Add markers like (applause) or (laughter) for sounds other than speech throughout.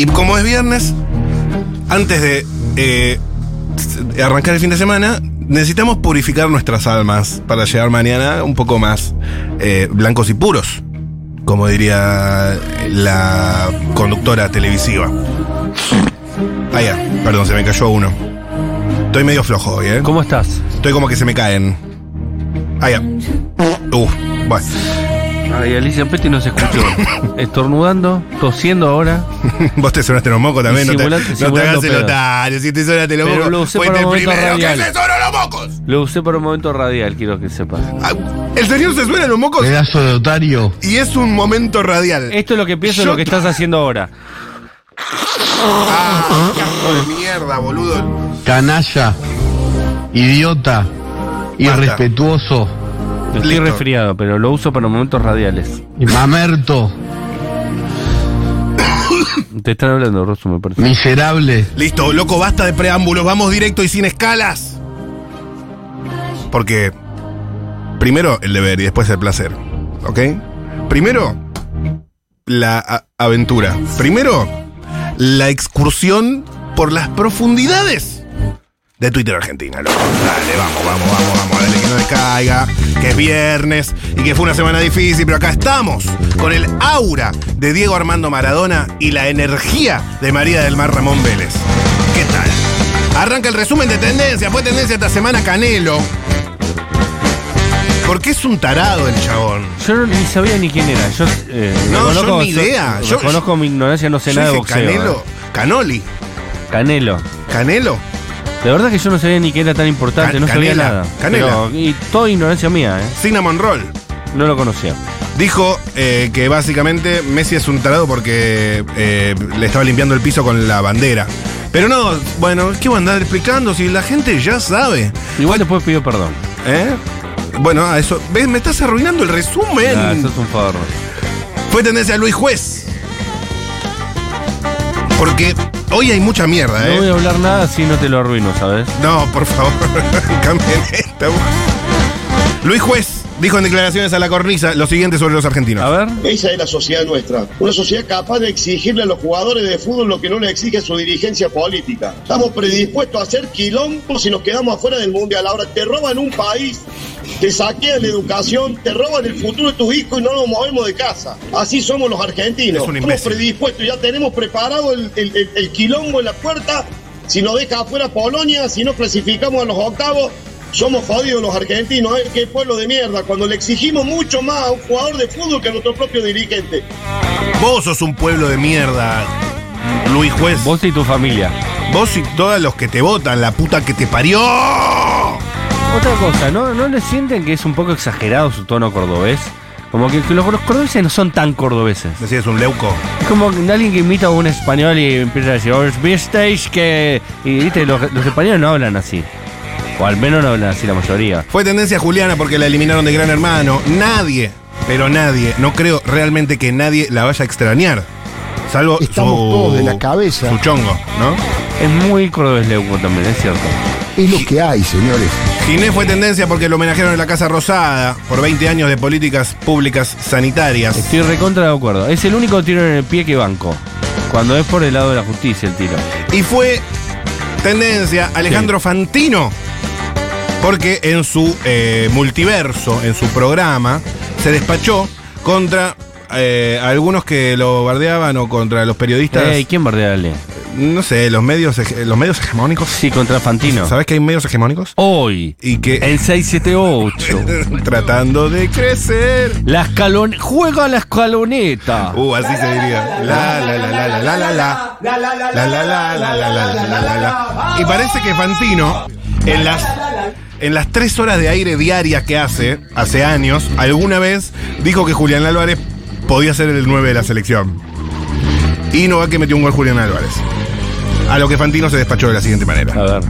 Y como es viernes, antes de eh, arrancar el fin de semana, necesitamos purificar nuestras almas para llegar mañana un poco más eh, blancos y puros, como diría la conductora televisiva. Ah, ya, perdón, se me cayó uno. Estoy medio flojo hoy, ¿eh? ¿Cómo estás? Estoy como que se me caen. Ah, ya. Uf, bueno. Ay, Alicia Petty no se escuchó. (laughs) Estornudando, tosiendo ahora. (laughs) Vos te sonaste los mocos también, no te, no te simulando hagas el otario, si te sonaste los Pero mocos. lo usé para el un momento primero que radial. se sonó los mocos. Lo usé por un momento radial, quiero que sepas. Ah, El señor se suena los mocos Pedazo de otario. y es un momento radial. Esto es lo que pienso de lo que estás haciendo ahora. Ah, qué asco de mierda, boludo. Canalla. Idiota. Irrespetuoso. Estoy Listo. resfriado, pero lo uso para momentos radiales. Mamerto. (coughs) Te están hablando, Rosso, me parece. Miserable. Listo, loco, basta de preámbulos, vamos directo y sin escalas. Porque primero el deber y después el placer, ¿ok? Primero la aventura. Primero la excursión por las profundidades de Twitter Argentina, loco. Dale, vamos, vamos, vamos, vamos, dale que no descaiga, que es viernes y que fue una semana difícil, pero acá estamos con el aura de Diego Armando Maradona y la energía de María del Mar Ramón Vélez. ¿Qué tal? Arranca el resumen de tendencia, fue tendencia esta semana Canelo. Porque es un tarado el chabón. Yo no- ni sabía ni quién era. Yo, eh, No, yo ni idea. Yo- Conozco mi ignorancia, no sé nada de boxeo. Canelo, eh. Canoli, Canelo. Canelo. De verdad que yo no sabía ni que era tan importante, no sabía Canela, nada. Canela. Pero- y toda ignorancia mía, ¿eh? Cinnamon Roll. No lo conocía. Dijo eh, que básicamente Messi es un tarado porque eh, le estaba limpiando el piso con la bandera. Pero no, bueno, ¿qué voy a andar explicando si la gente ya sabe? Igual después pidió perdón. ¿Eh? Bueno, a eso. ¿Ves? Me estás arruinando el resumen. Ah, eso es un favor. Fue tendencia a Luis Juez. Porque hoy hay mucha mierda, No voy ¿eh? a hablar nada si no te lo arruino, ¿sabes? No, por favor, (laughs) cambien esto. Luis Juez dijo en declaraciones a la cornisa lo siguiente sobre los argentinos. A ver. Esa es la sociedad nuestra. Una sociedad capaz de exigirle a los jugadores de fútbol lo que no le exige su dirigencia política. Estamos predispuestos a hacer quilombo si nos quedamos afuera del mundial. Ahora te roban un país, te saquean la educación, te roban el futuro de tus hijos y no nos movemos de casa. Así somos los argentinos. Estamos predispuestos, ya tenemos preparado el, el- el- el quilombo en la puerta. Si nos deja afuera Polonia, si no clasificamos a los octavos, somos jodidos los argentinos, ¿eh? qué pueblo de mierda, cuando le exigimos mucho más a un jugador de fútbol que a nuestro propio dirigente. Vos sos un pueblo de mierda, Luis Juez. Vos y tu familia. Vos y todos los que te votan, la puta que te parió. Otra cosa, ¿no, ¿no le sienten que es un poco exagerado su tono cordobés? Como que, que los, los cordobeses no son tan cordobeses. Decías un leuco. Es como alguien que imita a un español y empieza a decir, "Os visteis que... Y viste, los, los españoles no hablan así. O al menos no hablan así la mayoría. Fue tendencia Juliana porque la eliminaron de Gran Hermano. Nadie, pero nadie, no creo realmente que nadie la vaya a extrañar. Salvo Estamos su, todos de la cabeza. Su chongo, ¿no? Es muy cordobés Leuco también, es cierto. Es lo que hay, señores. Ginés fue tendencia porque lo homenajearon en la Casa Rosada por 20 años de políticas públicas sanitarias. Estoy recontra de acuerdo. Es el único tiro en el pie que banco. Cuando es por el lado de la justicia el tiro. Y fue tendencia Alejandro Fantino, porque en su eh, multiverso, en su programa, se despachó contra eh, algunos que lo bardeaban o contra los periodistas, Ey, ¿quién bardeale? No sé, los medios, los medios hegemónicos. Sí, contra Fantino. ¿Sabes que hay medios hegemónicos? Hoy, Y que el 678. tratando de crecer. La escalon... Juega la escaloneta. Uh, así se diría. La la la la la la la la. La la la la la la la la la la la. Y parece que Fantino en las en las tres horas de aire diarias que hace, hace años, alguna vez dijo que Julián Álvarez podía ser el 9 de la selección. Y no va que metió un gol Julián Álvarez. A lo que Fantino se despachó de la siguiente manera. A ver.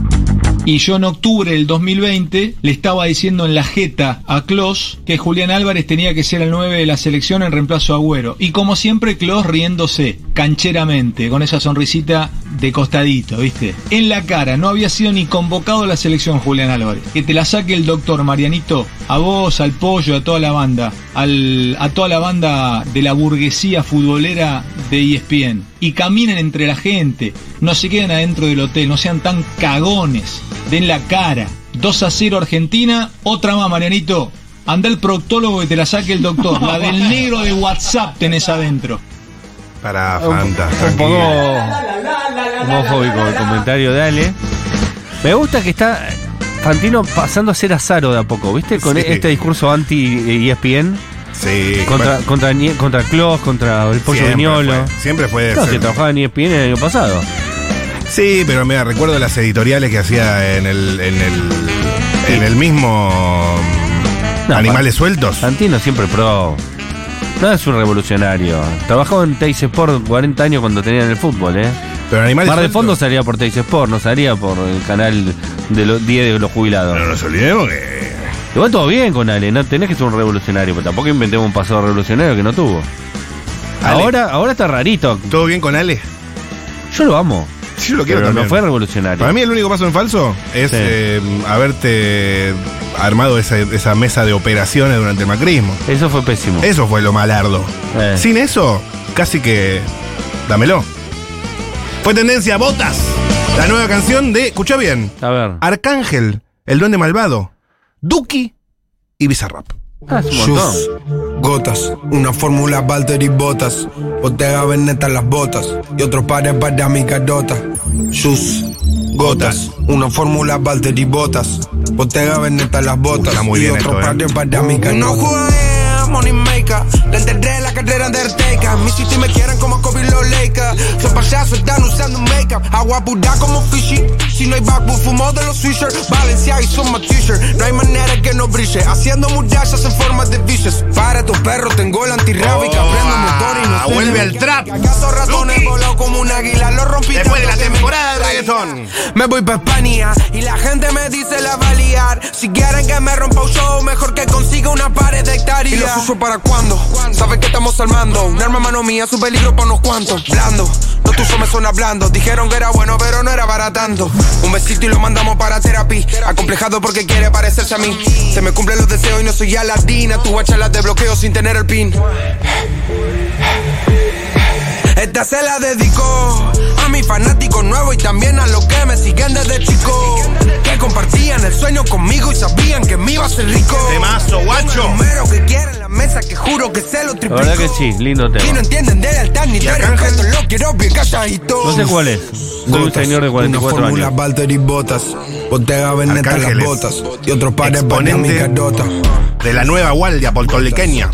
Y yo en octubre del 2020 le estaba diciendo en la jeta a Klos que Julián Álvarez tenía que ser el 9 de la selección en reemplazo a Agüero. Y como siempre, Klos riéndose, cancheramente, con esa sonrisita de costadito, ¿viste? En la cara, no había sido ni convocado a la selección Julián Álvarez. Que te la saque el doctor Marianito, a vos, al pollo, a toda la banda, al, a toda la banda de la burguesía futbolera de ESPN. Y caminen entre la gente, no se queden adentro del hotel, no sean tan cagones, den la cara. 2 a 0 Argentina, otra más Marianito. Anda el proctólogo que te la saque el doctor. La del negro de WhatsApp tenés adentro. Para Fanta, un tranquila. poco homofóbico el comentario de Ale. Me gusta que está Fantino pasando a ser azaro de a poco, ¿viste? Con Sí. este discurso anti-ESPN. Sí. Contra, bueno, contra, contra Klaus, contra el pollo siempre Viñolo. fue- Siempre fue. Claro, ser- que trabajaba en ESPN el año pasado. Sí, pero me recuerdo las editoriales que hacía en el, en el, en el mismo No, Animales Sueltos. Fantino siempre pro. No es un revolucionario. Trabajó en Teis Sport 40 años cuando tenían el fútbol, ¿eh? Pero Animales Mar de fondo salía por Teis Sport, no salía por el canal de los 10 de los jubilados. No nos olvidemos que. Igual todo bien con Ale, no tenés que ser un revolucionario, pero tampoco inventemos un pasado revolucionario que no tuvo. Ale. Ahora, ahora está rarito. ¿Todo bien con Ale? Yo lo amo. Sí, yo lo quiero pero también. no fue revolucionario. Para mí el único paso en falso es Sí. eh, haberte armado esa, esa mesa de operaciones durante el macrismo. Eso fue pésimo. Eso fue lo malardo. Eh. Sin eso, casi que dámelo. Fue tendencia Botas, la nueva canción de, escucha bien, A ver. Arcángel, el duende malvado, Duki y Bizarrap. Ah, es un montón. Shus, gotas, una fórmula Valtteri Botas, Bottega Veneta las botas y otros pares para mi carota. Shus, gotas, una fórmula Valtteri Botas, Bottega Veneta las botas Está muy y bien otros esto, eh. pares para mi carota. No jugué, money maker, le enterré la carrera de Arteca. Mi city me quieren como Kobe los Lakers. Son payasos, están usando make-up. Agua pura como fishy. Si no hay backwood, fumo de los swishers. Valencia y son más t-shirt. No hay manera que no brille. Haciendo murallas en forma de vicious. Para tu perro, tengo el antirrábica. Oh, prendo motor y no ah, vuelve al trap. Gato ratones voló como un águila. Lo rompí Después de la temporada de reggaetón. me voy pa' España y la gente me dice la va a liar. Si quieren que me rompa un show, mejor que consiga una pared de hectáreas. ¿Y los uso para cuándo? Sabes que estamos armando. Un arma mano mía, su peligro para unos cuantos. Blando, lo tuyo me suena blando. Dijeron que era bueno, pero no era para tanto. Un besito y lo mandamos para terapia. Acomplejado porque quiere parecerse a mí. Se me cumplen los deseos y no soy Aladina. Tu guacha las desbloqueo sin tener el pin. Esta se la dedicó a mis fanáticos nuevos y también a los que me siguen desde chico. Que compartían el sueño conmigo y sabían que me iba a ser rico. Temazo, guacho. Que quieren mesa que juro que se lo La verdad que sí, lindo Y no tema. entienden de lealtad ni de Arcángel? respeto, lo quiero bien calladito. No sé cuál es. Soy un señor de 44 años. Valtteri Botas, Bottega Veneta Arcángeles. las botas y otros pares para mi Exponente carota. de la nueva guardia.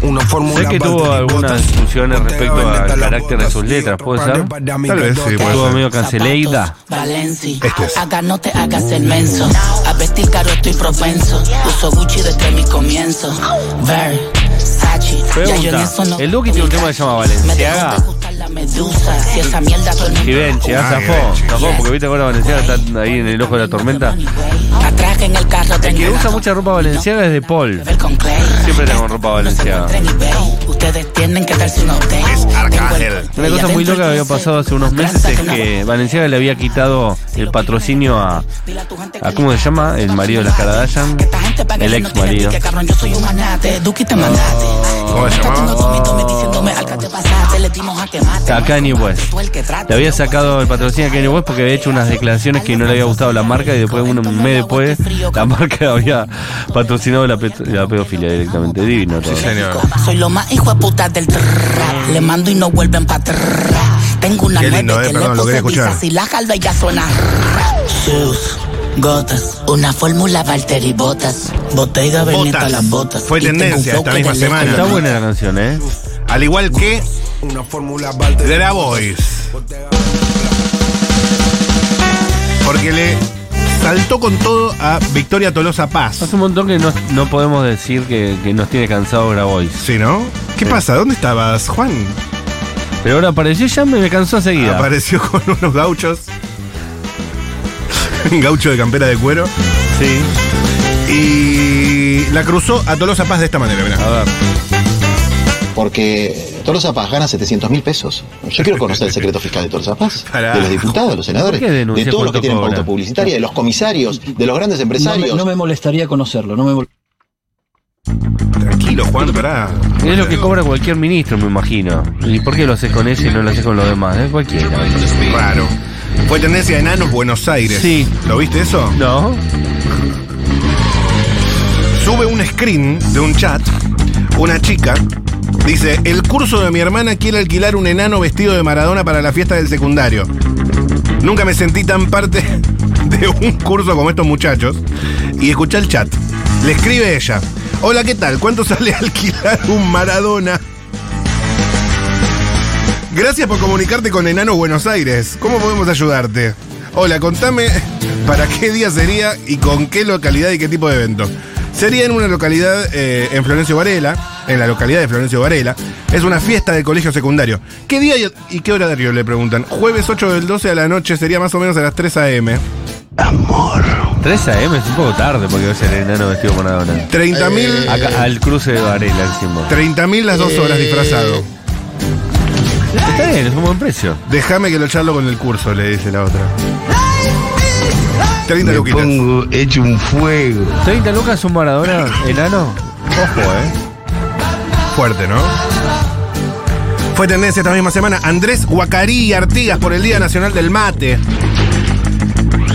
Una fórmula Sé que tuvo algunas discusiones respecto al carácter de sus letras, ¿puede ser? Tal vez sí, Estuvo medio canceleida. Este es. acá no te hagas el menso. A vestir caro estoy propenso. Uso Gucci desde mi comienzo. Versace, Pregunta. El Duki tiene un tema que se llama Valenciaga. Y Benchi, ya Ah, zafó. Zafó porque viste ahora Valenciaga está ahí en el ojo de la tormenta. El que usa mucha ropa Valenciaga es de Paul. Siempre tengo ropa Valenciaga. Es Arcángel. Una cosa muy loca que había pasado hace unos meses es que Valenciaga le había quitado el patrocinio a, a ¿cómo se llama? El marido de las Kardashian. El ex marido. Dimos a Kanye West. Le había sacado el patrocinio a Kanye West porque había hecho unas declaraciones que no le había gustado la marca y después, un mes después, la marca (laughs) había patrocinado la, la pedofilia directamente. Divino todo. señor. Soy lo más hijo de puta del. Le mando y no vuelven para. Tengo una Qué lindo, eh, que perdón, lo quería escuchar. si la jalda y ya suena. Sus gotas, una fórmula Valtteri Botas. Bottega Veneta Botas. las botas. Fue Y tendencia esta misma semana. Está buena la canción, ¿eh? Al igual que Una fórmula Valtteri de la Voice. Porque le saltó con todo a Victoria Tolosa Paz. Hace un montón que no, no podemos decir que, que nos tiene cansado Grabois. Sí, ¿no? ¿Qué Sí. pasa? ¿Dónde estabas, Juan? Pero ahora apareció y ya me, me cansó enseguida. Apareció con unos gauchos. Un (laughs) gaucho de campera de cuero. Sí. Y la cruzó a Tolosa Paz de esta manera, mirá. A ver. porque Torza Paz gana 700 mil pesos. Yo quiero conocer el secreto fiscal de Torza Paz, Pará. de los diputados, de los senadores, ¿Por qué denuncia de todos los que tienen pauta publicitaria, de los comisarios, de los grandes No me, empresarios. no me molestaría conocerlo, no me mol- Tranquilo, Juan, pará. Es lo que cobra cualquier ministro, me imagino. ¿Y por qué lo haces con ese y no lo haces con los demás? Es cualquiera. Raro. Fue tendencia de enanos Buenos Aires. Sí. ¿Lo viste eso? No. Sube un screen de un chat, una chica, dice, el curso de mi hermana quiere alquilar un enano vestido de Maradona para la fiesta del secundario. Nunca me sentí tan parte (laughs) de un curso como estos muchachos. Y escucha el chat. Le escribe ella, hola, ¿qué tal? ¿Cuánto sale (laughs) alquilar un Maradona? Gracias por comunicarte con Enano Buenos Aires. ¿Cómo podemos ayudarte? Hola, contame (laughs) para qué día sería y con qué localidad y qué tipo de evento. Sería en una localidad eh, en Florencio Varela, en la localidad de Florencio Varela. Es una fiesta del colegio secundario. ¿Qué día y- qué horario le preguntan? Jueves 8 del 12 a la noche, sería más o menos a las 3 a.m. 3 AM es un poco tarde porque va a ser el enano vestido con Maradona. 30 mil Acá, al cruce de Varela decimos. 30 mil las dos horas disfrazado. Está bien, es un buen precio. Déjame que lo charlo con el curso, le dice la otra. 30 Me luquitas. pongo hecho un fuego. 30 lucas un Maradona enano. Ojo, eh. Fuerte, ¿no? Fue tendencia esta misma semana Andrés Guacarí y Artigas por el Día Nacional del Mate.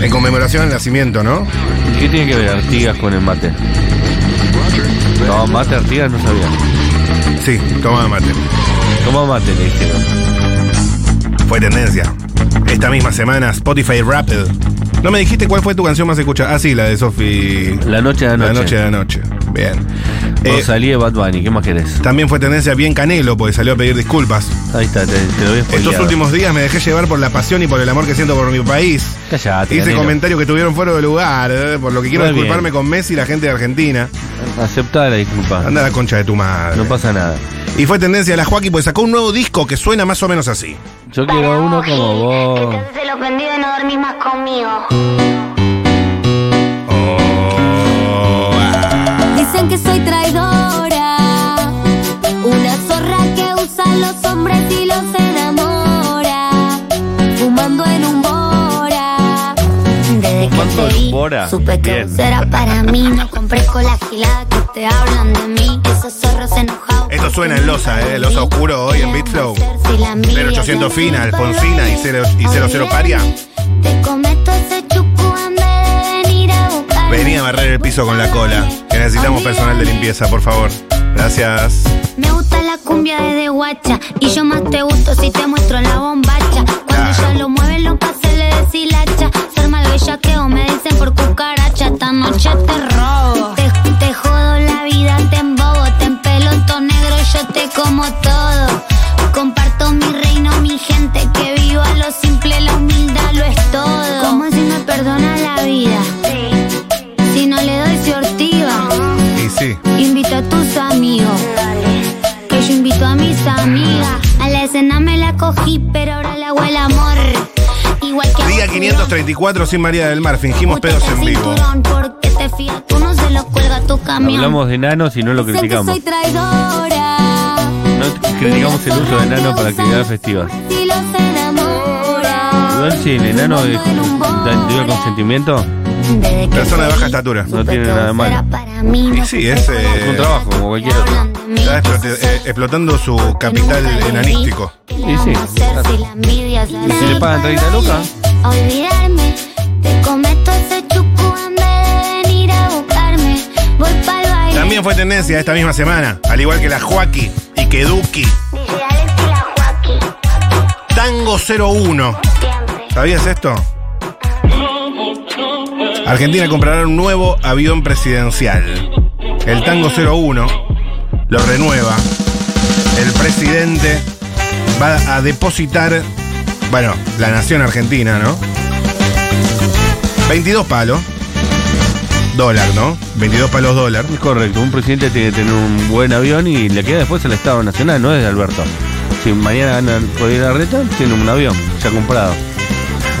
En conmemoración al nacimiento, ¿no? ¿Y ¿Qué tiene que ver Artigas con el mate? No, mate Artigas no sabía. Sí, toma mate. Toma mate, le dijeron. Fue tendencia. Esta misma semana Spotify Rapid. No me dijiste cuál fue tu canción más escuchada. Ah, sí, la de Sofi. La noche de anoche. La noche de anoche. Bien. Eh, Rosalía de Bad Bunny, ¿qué más querés? también fue tendencia bien Canelo, porque salió a pedir disculpas. Ahí está, te, te lo voy a Estos últimos días me dejé llevar por la pasión y por el amor que siento por mi país. Callate, Hice Canelo. comentarios que tuvieron fuera de lugar, eh, por lo que quiero Muy bien. disculparme con Messi y la gente de Argentina. Aceptá la disculpa. Anda a la concha de tu madre. No pasa nada. Y fue tendencia la Joaquín porque sacó un nuevo disco que suena más o menos así. Yo quiero uno como vos. Se lo ofendido y no dormís más conmigo. Dicen que soy traidora, una zorra que usa a los hombres y los enamora, fumando en un bora. Desde que te vi, Bora. supe que vos era para mí. No compré con la gilada que te hablan de mí. Esos zorros enojados. Esto suena en Losa, ¿eh? Losa Oscuro hoy en Beat Flow. 0800 Fina, Alfonsina y 0, y 00 Paria. Venía a barrer el piso con la cola. Que necesitamos personal de limpieza, por favor. Gracias. Me gusta la cumbia de guacha y yo más te gusto si te muestro la bombacha. Cuando ella lo mueve lo pase le deshilacha. Ser mal bellaqueo me dicen por cucaracha. Esta noche te robo. Te, te jodo la vida, te embobo, 534 sin María del Mar. Fingimos pedos en vivo. Hablamos de enanos y no lo criticamos. soy traidora. No criticamos el uso de enanos para actividades festivas. Si el enano dio el consentimiento, Persona de baja estatura. no tiene nada de malo. Y sí, es, eh, Es un trabajo como cualquier otro. de. Está eh, explotando su capital enanístico. ¿Qué Y sí. Y si le pagan 30 lucas, También fue tendencia esta misma semana, al igual que la Joaquí y que Duki. Tango 01. siempre. ¿Sabías esto? Argentina comprará un nuevo avión presidencial. El Tango 01 lo renueva. El presidente va a depositar, bueno, la nación argentina, ¿no? 22 palos. Dólar, ¿no? 22 palos dólar. es correcto. Un presidente tiene que tener un buen avión y le queda después al Estado Nacional, no es de Alberto. Si mañana gana Rodríguez Larreta, tiene un avión ya comprado.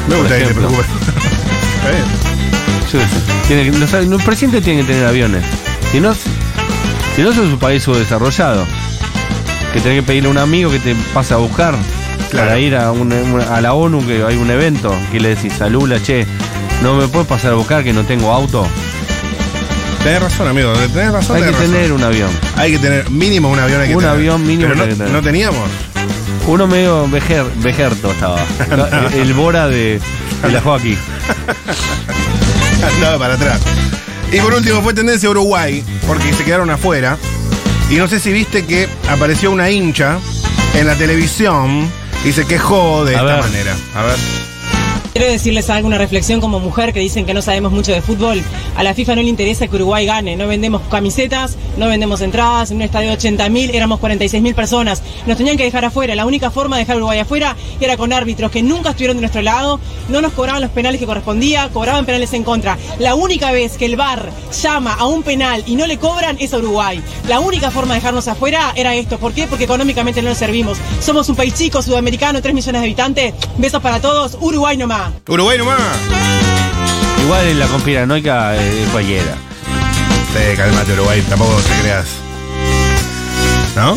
Me Por te preocupes. (laughs) Sí, sí. Tiene que- los, los presidentes tienen que tener aviones. Si no, si no, es un país subdesarrollado. que tenés que pedirle a un amigo que te pase a buscar Claro. para ir a, un- a la ONU, que hay un evento, que le decís a Lula, che, no me puedes pasar a buscar que no tengo auto. Tenés razón, amigo. Tenés razón. Hay que razón. tener un avión. Hay que tener mínimo un avión. Hay que Un tener. avión mínimo Pero hay que no, tener. no teníamos. Uno medio vejer, vejerto estaba. (laughs) el, el Bora de, de la Joaquín. (laughs) Andaba para atrás. Y por último fue tendencia Uruguay, porque se quedaron afuera. Y no sé si viste que apareció una hincha en la televisión y se quejó de A esta ver. manera. A ver. Quiero decirles alguna reflexión como mujer que dicen que no sabemos mucho de fútbol. A la FIFA no le interesa que Uruguay gane. No vendemos camisetas, no vendemos entradas. En un estadio de 80.000 éramos 46.000 personas. Nos tenían que dejar afuera. La única forma de dejar a Uruguay afuera era con árbitros que nunca estuvieron de nuestro lado, no nos cobraban los penales que correspondía, cobraban penales en contra. La única vez que el VAR llama a un penal y no le cobran es a Uruguay. La única forma de dejarnos afuera era esto. ¿Por qué? Porque económicamente no nos servimos. Somos un país chico, sudamericano, 3 millones de habitantes. Besos para todos. Uruguay nomás. Uruguay nomás. Igual en la conspiranoica eh, cualquiera. Sí, calmate, Uruguay. Tampoco te creas. ¿No?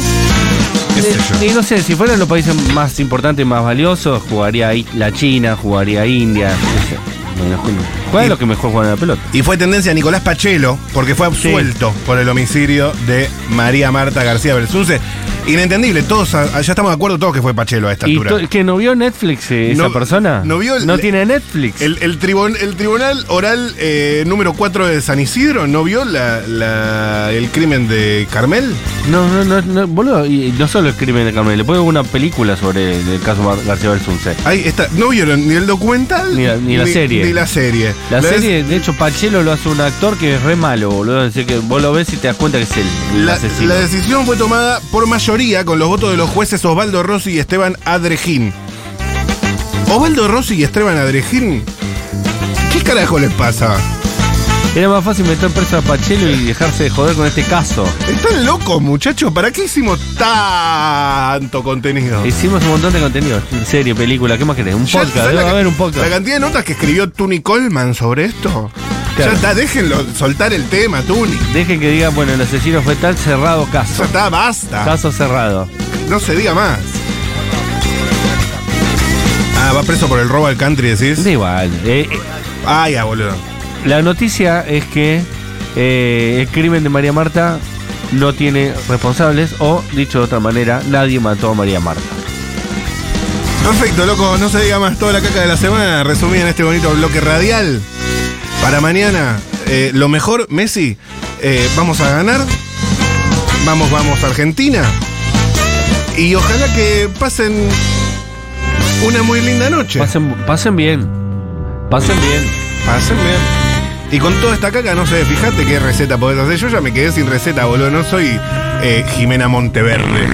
¿Qué sé yo? Y no sé, si fueran los países más importantes y más valiosos, jugaría ahí la China, jugaría India. ¿Cuál es lo que mejor juegan a la pelota? Y fue tendencia Nicolás Pachelo, porque fue absuelto por el homicidio de María Marta García Belsunce. Inentendible, todos, ya estamos de acuerdo todos que fue Pachelo a esta ¿Y altura. que no vio Netflix eh, esa persona? no vio el- No tiene Netflix. El, el tribun- el tribunal oral eh, número 4 de San Isidro no vio la, la- el crimen de Carmel. No, no, no, no, boludo, y no solo el crimen de Carmen, le ver una película sobre el caso García Belsunce. Ahí está, no vieron ni el documental Ni la- ni la serie. Ni la serie. La La serie, de hecho, Pachelo lo hace un actor que es re malo, boludo. Así que vos lo ves y te das cuenta que es asesino. la decisión fue tomada por mayoría con los votos de los jueces Osvaldo Rossi y Esteban Adrejín. Osvaldo Rossi y Esteban Adrejín, ¿qué carajo les pasa? Era más fácil meter preso a Pachelo y dejarse de joder con este caso. Están locos, muchachos. ¿Para qué hicimos tanto contenido? Hicimos un montón de contenido. Serie, película, ¿qué más querés? Un Ya, podcast, ¿sabes debe la, haber un podcast. La cantidad de notas que escribió Tuni Coleman sobre esto. Claro. Ya está, déjenlo soltar el tema, Tuni. Dejen que digan, bueno, el asesino fue tal cerrado caso. Ya está, basta. Caso cerrado. No se diga más. Ah, va preso por el robo al country, decís. Da igual. eh, eh, Ah, ya, boludo. la noticia es que eh, el crimen de María Marta no tiene responsables o, dicho de otra manera, nadie mató a María Marta. Perfecto, loco, no se diga más toda la caca de la semana, resumida en este bonito bloque radial. Para mañana, eh, lo mejor, Messi, eh, vamos a ganar. Vamos, vamos, Argentina. Y ojalá que pasen una muy linda noche. Pasen, pasen bien. Pasen bien. Pasen bien. Y con toda esta caca, no sé, fíjate qué receta podés hacer. Yo ya me quedé sin receta, boludo. No soy eh, Jimena Monteverde.